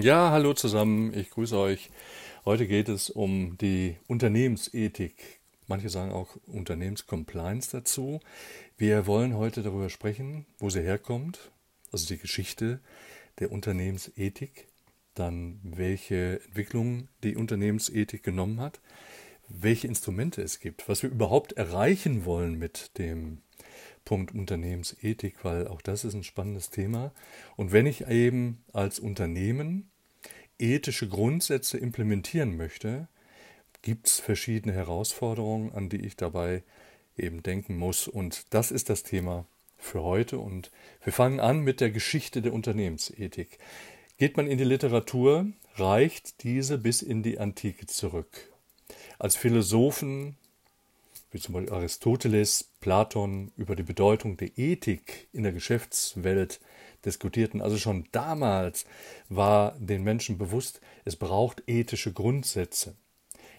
Ja, hallo zusammen, ich grüße euch. Heute geht es um die Unternehmensethik. Manche sagen auch Unternehmenscompliance dazu. Wir wollen heute darüber sprechen, wo sie herkommt, also die Geschichte der Unternehmensethik, dann welche Entwicklung die Unternehmensethik genommen hat, welche Instrumente es gibt, was wir überhaupt erreichen wollen mit dem Punkt Unternehmensethik, weil auch das ist ein spannendes Thema. Und wenn ich eben als Unternehmen ethische Grundsätze implementieren möchte, gibt es verschiedene Herausforderungen, an die ich dabei eben denken muss. Und das ist das Thema für heute. Und wir fangen an mit der Geschichte der Unternehmensethik. Geht man in die Literatur, reicht diese bis in die Antike zurück. Als Philosophen wie zum Beispiel Aristoteles, Platon über die Bedeutung der Ethik in der Geschäftswelt diskutierten. Also schon damals war den Menschen bewusst, es braucht ethische Grundsätze.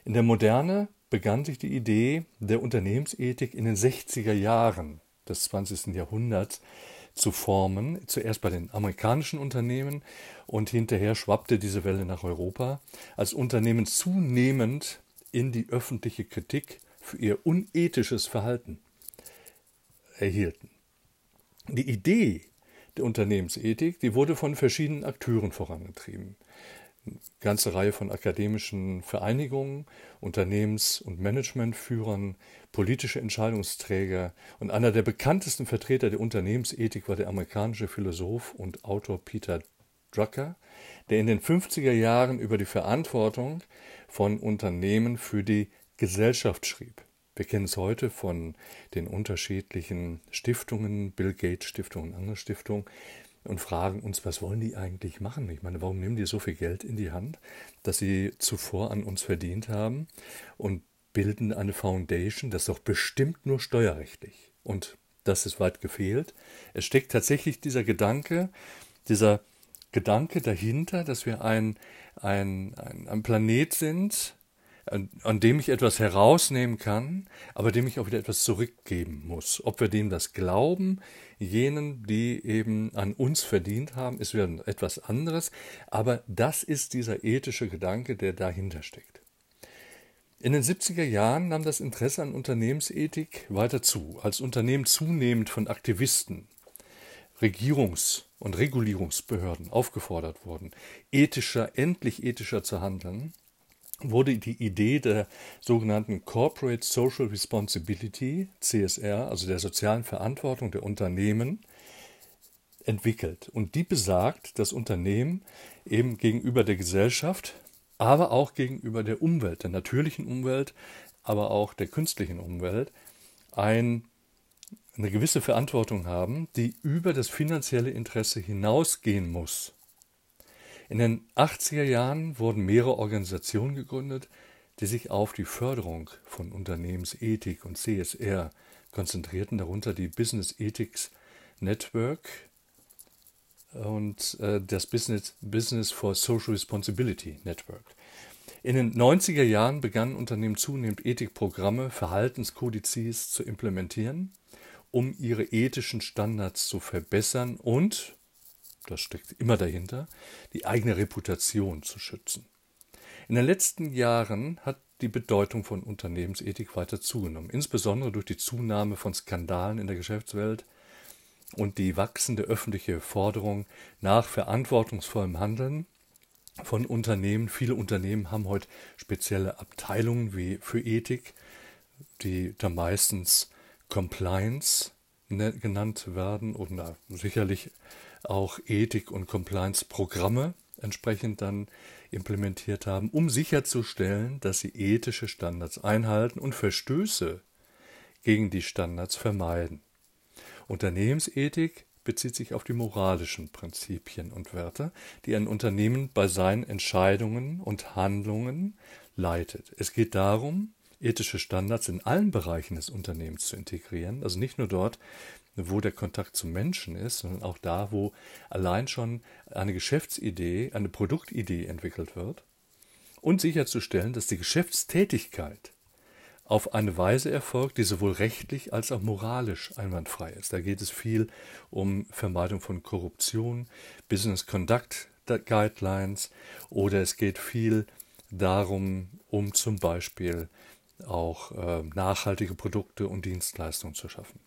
In der Moderne begann sich die Idee der Unternehmensethik in den 60er Jahren des 20. Jahrhunderts zu formen, zuerst bei den amerikanischen Unternehmen und hinterher schwappte diese Welle nach Europa, als Unternehmen zunehmend in die öffentliche Kritik für ihr unethisches Verhalten erhielten. Die Idee der Unternehmensethik, die wurde von verschiedenen Akteuren vorangetrieben. Eine ganze Reihe von akademischen Vereinigungen, Unternehmens- und Managementführern, politische Entscheidungsträger und einer der bekanntesten Vertreter der Unternehmensethik war der amerikanische Philosoph und Autor Peter Drucker, der in den 50er Jahren über die Verantwortung von Unternehmen für die Gesellschaft schrieb. Wir kennen es heute von den unterschiedlichen Stiftungen, Bill Gates Stiftung und andere Stiftungen, und fragen uns, was wollen die eigentlich machen? Ich meine, warum nehmen die so viel Geld in die Hand, das sie zuvor an uns verdient haben und bilden eine Foundation, das ist doch bestimmt nur steuerrechtlich. Und das ist weit gefehlt. Es steckt tatsächlich dieser Gedanke, dieser Gedanke dahinter, dass wir ein, ein, ein, ein Planet sind, an, an dem ich etwas herausnehmen kann, aber dem ich auch wieder etwas zurückgeben muss. Ob wir dem das glauben, jenen, die eben an uns verdient haben, ist wieder etwas anderes, aber das ist dieser ethische Gedanke, der dahinter steckt. In den 70er Jahren nahm das Interesse an Unternehmensethik weiter zu, als Unternehmen zunehmend von Aktivisten, Regierungs- und Regulierungsbehörden aufgefordert wurden, ethischer, endlich ethischer zu handeln, wurde die Idee der sogenannten Corporate Social Responsibility, CSR, also der sozialen Verantwortung der Unternehmen, entwickelt. Und die besagt, dass Unternehmen eben gegenüber der Gesellschaft, aber auch gegenüber der Umwelt, der natürlichen Umwelt, aber auch der künstlichen Umwelt, ein, eine gewisse Verantwortung haben, die über das finanzielle Interesse hinausgehen muss. In den 80er Jahren wurden mehrere Organisationen gegründet, die sich auf die Förderung von Unternehmensethik und CSR konzentrierten, darunter die Business Ethics Network und äh, das Business, Business for Social Responsibility Network. In den 90er Jahren begannen Unternehmen zunehmend Ethikprogramme, Verhaltenskodizes zu implementieren, um ihre ethischen Standards zu verbessern und das steckt immer dahinter, die eigene Reputation zu schützen. In den letzten Jahren hat die Bedeutung von Unternehmensethik weiter zugenommen, insbesondere durch die Zunahme von Skandalen in der Geschäftswelt und die wachsende öffentliche Forderung nach verantwortungsvollem Handeln von Unternehmen. Viele Unternehmen haben heute spezielle Abteilungen wie für Ethik, die da meistens Compliance ne, genannt werden oder sicherlich auch Ethik- und Compliance-Programme entsprechend dann implementiert haben, um sicherzustellen, dass sie ethische Standards einhalten und Verstöße gegen die Standards vermeiden. Unternehmensethik bezieht sich auf die moralischen Prinzipien und Werte, die ein Unternehmen bei seinen Entscheidungen und Handlungen leitet. Es geht darum, ethische Standards in allen Bereichen des Unternehmens zu integrieren, also nicht nur dort, wo der Kontakt zum Menschen ist, sondern auch da, wo allein schon eine Geschäftsidee, eine Produktidee entwickelt wird und sicherzustellen, dass die Geschäftstätigkeit auf eine Weise erfolgt, die sowohl rechtlich als auch moralisch einwandfrei ist. Da geht es viel um Vermeidung von Korruption, Business Conduct, Guidelines oder es geht viel darum, um zum Beispiel auch äh, nachhaltige Produkte und Dienstleistungen zu schaffen.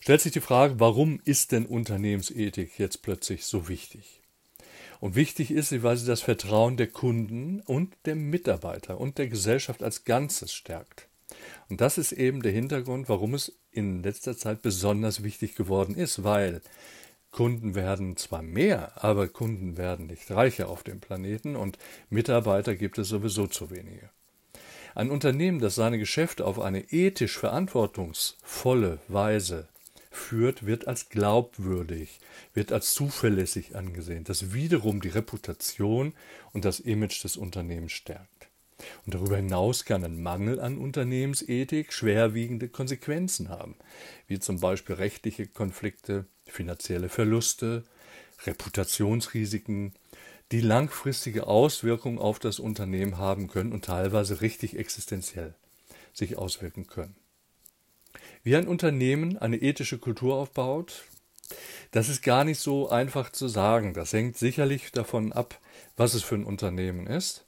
Stellt sich die Frage, warum ist denn Unternehmensethik jetzt plötzlich so wichtig? Und wichtig ist sie, weil sie das Vertrauen der Kunden und der Mitarbeiter und der Gesellschaft als Ganzes stärkt. Und das ist eben der Hintergrund, warum es in letzter Zeit besonders wichtig geworden ist, weil Kunden werden zwar mehr, aber Kunden werden nicht reicher auf dem Planeten und Mitarbeiter gibt es sowieso zu wenige. Ein Unternehmen, das seine Geschäfte auf eine ethisch verantwortungsvolle Weise führt, wird als glaubwürdig, wird als zuverlässig angesehen, das wiederum die Reputation und das Image des Unternehmens stärkt. Und darüber hinaus kann ein Mangel an Unternehmensethik schwerwiegende Konsequenzen haben, wie zum Beispiel rechtliche Konflikte, finanzielle Verluste, Reputationsrisiken, die langfristige Auswirkungen auf das Unternehmen haben können und teilweise richtig existenziell sich auswirken können. Wie ein Unternehmen eine ethische Kultur aufbaut, das ist gar nicht so einfach zu sagen. Das hängt sicherlich davon ab, was es für ein Unternehmen ist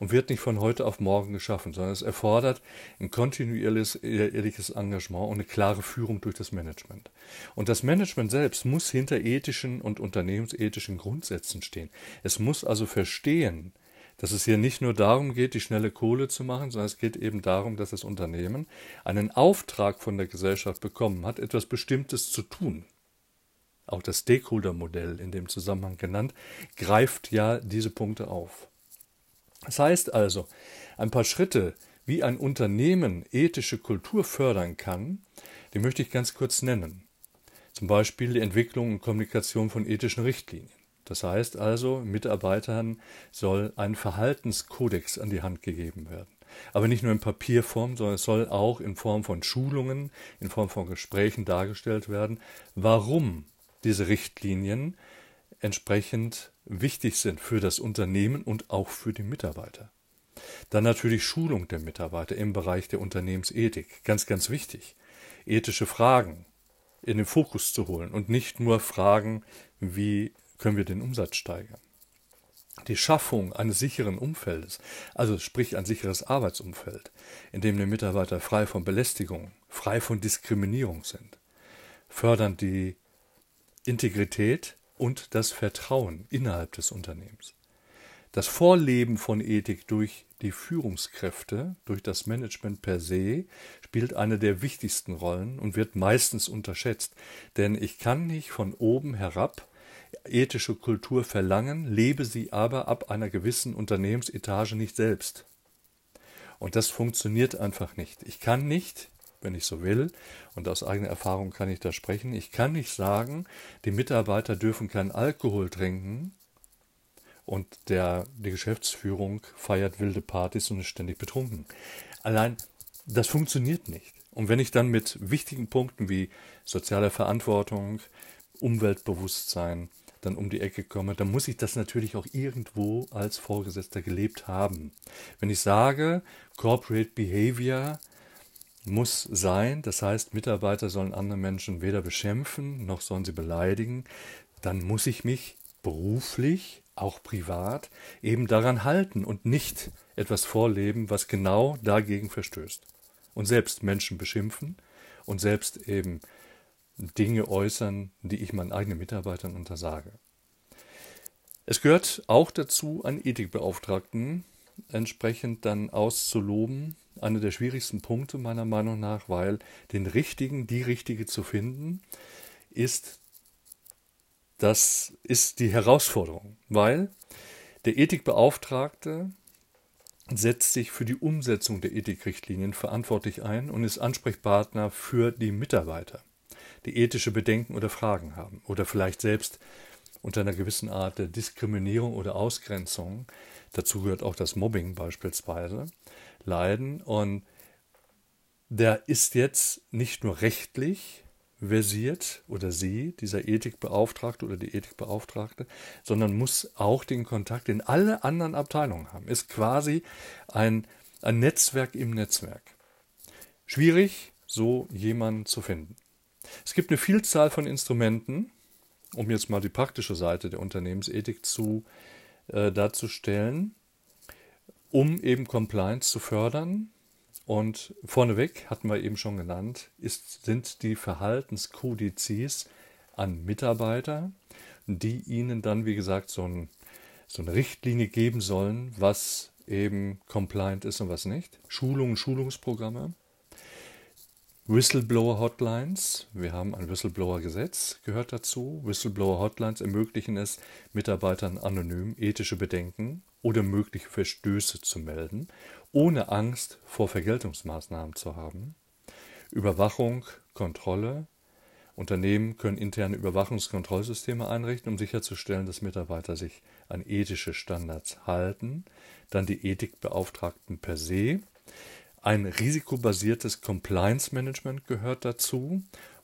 und wird nicht von heute auf morgen geschaffen, sondern es erfordert ein kontinuierliches ehrliches Engagement und eine klare Führung durch das Management. Und das Management selbst muss hinter ethischen und unternehmensethischen Grundsätzen stehen. Es muss also verstehen, dass es hier nicht nur darum geht, die schnelle Kohle zu machen, sondern es geht eben darum, dass das Unternehmen einen Auftrag von der Gesellschaft bekommen hat, etwas Bestimmtes zu tun. Auch das Stakeholder-Modell in dem Zusammenhang genannt, greift ja diese Punkte auf. Das heißt also, ein paar Schritte, wie ein Unternehmen ethische Kultur fördern kann, die möchte ich ganz kurz nennen. Zum Beispiel die Entwicklung und Kommunikation von ethischen Richtlinien. Das heißt also, Mitarbeitern soll ein Verhaltenskodex an die Hand gegeben werden. Aber nicht nur in Papierform, sondern es soll auch in Form von Schulungen, in Form von Gesprächen dargestellt werden, warum diese Richtlinien entsprechend wichtig sind für das Unternehmen und auch für die Mitarbeiter. Dann natürlich Schulung der Mitarbeiter im Bereich der Unternehmensethik. Ganz, ganz wichtig. Ethische Fragen in den Fokus zu holen und nicht nur Fragen, wie können wir den Umsatz steigern. Die Schaffung eines sicheren Umfeldes, also sprich ein sicheres Arbeitsumfeld, in dem die Mitarbeiter frei von Belästigung, frei von Diskriminierung sind, fördern die Integrität und das Vertrauen innerhalb des Unternehmens. Das Vorleben von Ethik durch die Führungskräfte, durch das Management per se, spielt eine der wichtigsten Rollen und wird meistens unterschätzt. Denn ich kann nicht von oben herab ethische Kultur verlangen, lebe sie aber ab einer gewissen Unternehmensetage nicht selbst. Und das funktioniert einfach nicht. Ich kann nicht wenn ich so will, und aus eigener Erfahrung kann ich da sprechen, ich kann nicht sagen, die Mitarbeiter dürfen keinen Alkohol trinken und der, die Geschäftsführung feiert wilde Partys und ist ständig betrunken. Allein das funktioniert nicht. Und wenn ich dann mit wichtigen Punkten wie soziale Verantwortung, Umweltbewusstsein dann um die Ecke komme, dann muss ich das natürlich auch irgendwo als Vorgesetzter gelebt haben. Wenn ich sage, Corporate Behavior muss sein. Das heißt, Mitarbeiter sollen andere Menschen weder beschimpfen noch sollen sie beleidigen. Dann muss ich mich beruflich, auch privat, eben daran halten und nicht etwas vorleben, was genau dagegen verstößt. Und selbst Menschen beschimpfen und selbst eben Dinge äußern, die ich meinen eigenen Mitarbeitern untersage. Es gehört auch dazu, einen Ethikbeauftragten entsprechend dann auszuloben einer der schwierigsten Punkte meiner Meinung nach, weil den richtigen, die richtige zu finden, ist das ist die Herausforderung, weil der Ethikbeauftragte setzt sich für die Umsetzung der Ethikrichtlinien verantwortlich ein und ist Ansprechpartner für die Mitarbeiter, die ethische Bedenken oder Fragen haben oder vielleicht selbst unter einer gewissen Art der Diskriminierung oder Ausgrenzung, dazu gehört auch das Mobbing beispielsweise, leiden. Und der ist jetzt nicht nur rechtlich versiert oder sie, dieser Ethikbeauftragte oder die Ethikbeauftragte, sondern muss auch den Kontakt in alle anderen Abteilungen haben. Ist quasi ein, ein Netzwerk im Netzwerk. Schwierig, so jemanden zu finden. Es gibt eine Vielzahl von Instrumenten, um jetzt mal die praktische Seite der Unternehmensethik zu äh, darzustellen, um eben Compliance zu fördern. Und vorneweg hatten wir eben schon genannt, ist, sind die Verhaltenskodizes an Mitarbeiter, die ihnen dann, wie gesagt, so, ein, so eine Richtlinie geben sollen, was eben compliant ist und was nicht. Schulungen, Schulungsprogramme. Whistleblower-Hotlines. Wir haben ein Whistleblower-Gesetz, gehört dazu. Whistleblower-Hotlines ermöglichen es, Mitarbeitern anonym ethische Bedenken oder mögliche Verstöße zu melden, ohne Angst vor Vergeltungsmaßnahmen zu haben. Überwachung, Kontrolle. Unternehmen können interne Überwachungskontrollsysteme einrichten, um sicherzustellen, dass Mitarbeiter sich an ethische Standards halten. Dann die Ethikbeauftragten per se ein risikobasiertes Compliance Management gehört dazu,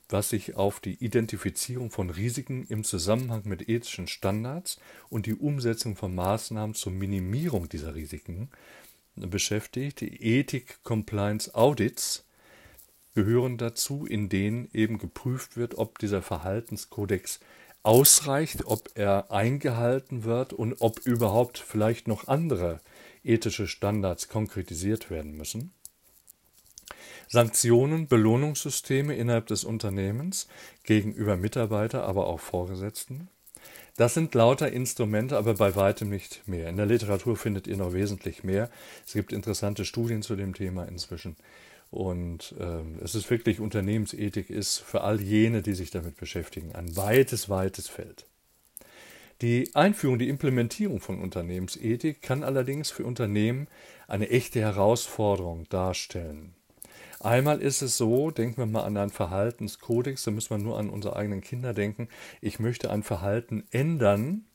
was sich auf die Identifizierung von Risiken im Zusammenhang mit ethischen Standards und die Umsetzung von Maßnahmen zur Minimierung dieser Risiken beschäftigt. Ethik-Compliance-Audits gehören dazu, in denen eben geprüft wird, ob dieser Verhaltenskodex ausreicht, ob er eingehalten wird und ob überhaupt vielleicht noch andere ethische Standards konkretisiert werden müssen. Sanktionen, Belohnungssysteme innerhalb des Unternehmens gegenüber Mitarbeiter, aber auch Vorgesetzten. Das sind lauter Instrumente, aber bei weitem nicht mehr. In der Literatur findet ihr noch wesentlich mehr. Es gibt interessante Studien zu dem Thema inzwischen. Und äh, es ist wirklich, Unternehmensethik ist für all jene, die sich damit beschäftigen, ein weites, weites Feld. Die Einführung, die Implementierung von Unternehmensethik kann allerdings für Unternehmen eine echte Herausforderung darstellen. Einmal ist es so, denken wir mal an einen Verhaltenskodex, da müssen wir nur an unsere eigenen Kinder denken. Ich möchte ein Verhalten ändern,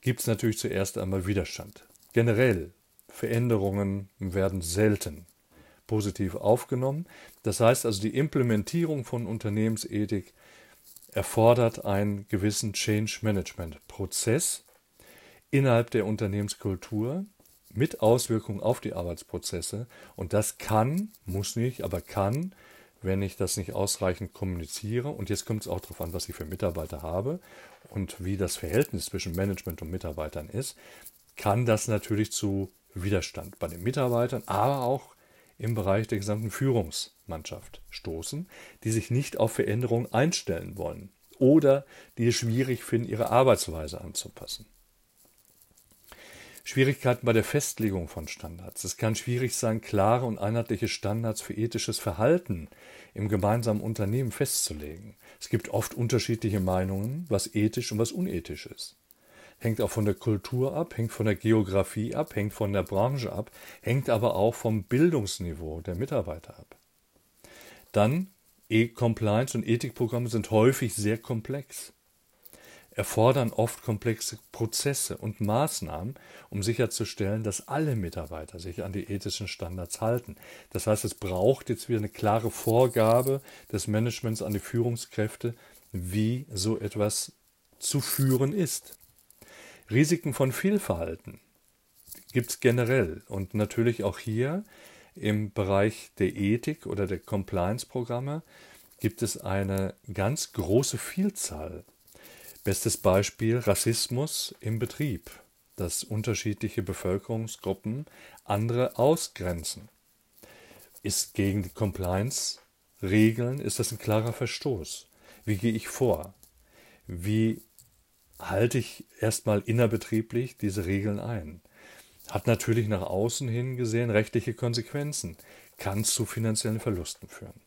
gibt es natürlich zuerst einmal Widerstand. Generell, Veränderungen werden selten positiv aufgenommen. Das heißt also, die Implementierung von Unternehmensethik erfordert einen gewissen Change Management Prozess innerhalb der Unternehmenskultur, mit Auswirkungen auf die Arbeitsprozesse. Und das kann, muss nicht, aber kann, wenn ich das nicht ausreichend kommuniziere. Und jetzt kommt es auch darauf an, was ich für Mitarbeiter habe und wie das Verhältnis zwischen Management und Mitarbeitern ist, kann das natürlich zu Widerstand bei den Mitarbeitern, aber auch im Bereich der gesamten Führungsmannschaft stoßen, die sich nicht auf Veränderungen einstellen wollen oder die es schwierig finden, ihre Arbeitsweise anzupassen. Schwierigkeiten bei der Festlegung von Standards. Es kann schwierig sein, klare und einheitliche Standards für ethisches Verhalten im gemeinsamen Unternehmen festzulegen. Es gibt oft unterschiedliche Meinungen, was ethisch und was unethisch ist. Hängt auch von der Kultur ab, hängt von der Geografie ab, hängt von der Branche ab, hängt aber auch vom Bildungsniveau der Mitarbeiter ab. Dann E-Compliance und Ethikprogramme sind häufig sehr komplex erfordern oft komplexe Prozesse und Maßnahmen, um sicherzustellen, dass alle Mitarbeiter sich an die ethischen Standards halten. Das heißt, es braucht jetzt wieder eine klare Vorgabe des Managements an die Führungskräfte, wie so etwas zu führen ist. Risiken von Fehlverhalten gibt es generell und natürlich auch hier im Bereich der Ethik oder der Compliance-Programme gibt es eine ganz große Vielzahl Bestes Beispiel Rassismus im Betrieb, dass unterschiedliche Bevölkerungsgruppen andere ausgrenzen. Ist gegen die Compliance-Regeln, ist das ein klarer Verstoß. Wie gehe ich vor? Wie halte ich erstmal innerbetrieblich diese Regeln ein? Hat natürlich nach außen hin gesehen rechtliche Konsequenzen, kann zu finanziellen Verlusten führen.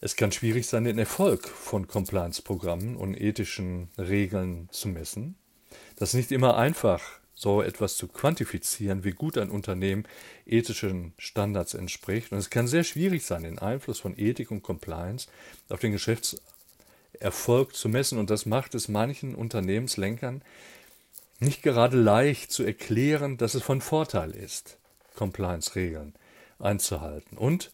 Es kann schwierig sein, den Erfolg von Compliance-Programmen und ethischen Regeln zu messen. Das ist nicht immer einfach, so etwas zu quantifizieren, wie gut ein Unternehmen ethischen Standards entspricht. Und es kann sehr schwierig sein, den Einfluss von Ethik und Compliance auf den Geschäftserfolg zu messen. Und das macht es manchen Unternehmenslenkern nicht gerade leicht zu erklären, dass es von Vorteil ist, Compliance-Regeln einzuhalten. Und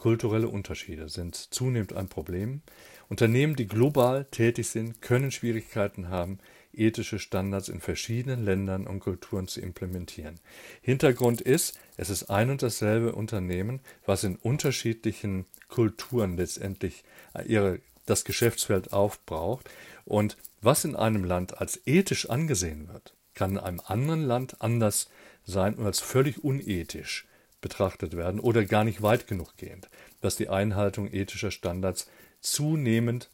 Kulturelle Unterschiede sind zunehmend ein Problem. Unternehmen, die global tätig sind, können Schwierigkeiten haben, ethische Standards in verschiedenen Ländern und Kulturen zu implementieren. Hintergrund ist, es ist ein und dasselbe Unternehmen, was in unterschiedlichen Kulturen letztendlich ihre das Geschäftsfeld aufbraucht und was in einem Land als ethisch angesehen wird, kann in einem anderen Land anders sein und als völlig unethisch betrachtet werden oder gar nicht weit genug gehend, dass die Einhaltung ethischer Standards zunehmend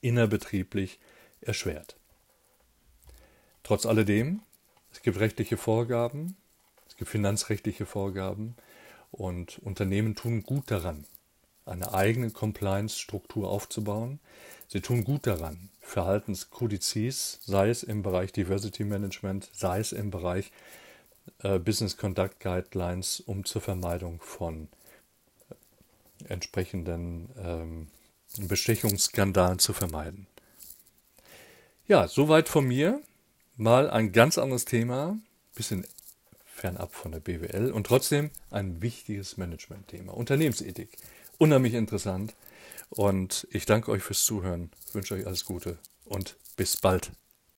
innerbetrieblich erschwert. Trotz alledem, es gibt rechtliche Vorgaben, es gibt finanzrechtliche Vorgaben und Unternehmen tun gut daran, eine eigene Compliance-Struktur aufzubauen. Sie tun gut daran, Verhaltenskodizes, sei es im Bereich Diversity Management, sei es im Bereich Business Conduct Guidelines, um zur Vermeidung von äh, entsprechenden ähm, Bestechungsskandalen zu vermeiden. Ja, soweit von mir. Mal ein ganz anderes Thema, bisschen fernab von der BWL und trotzdem ein wichtiges Management-Thema. Unternehmensethik. Unheimlich interessant. Und ich danke euch fürs Zuhören, wünsche euch alles Gute und bis bald.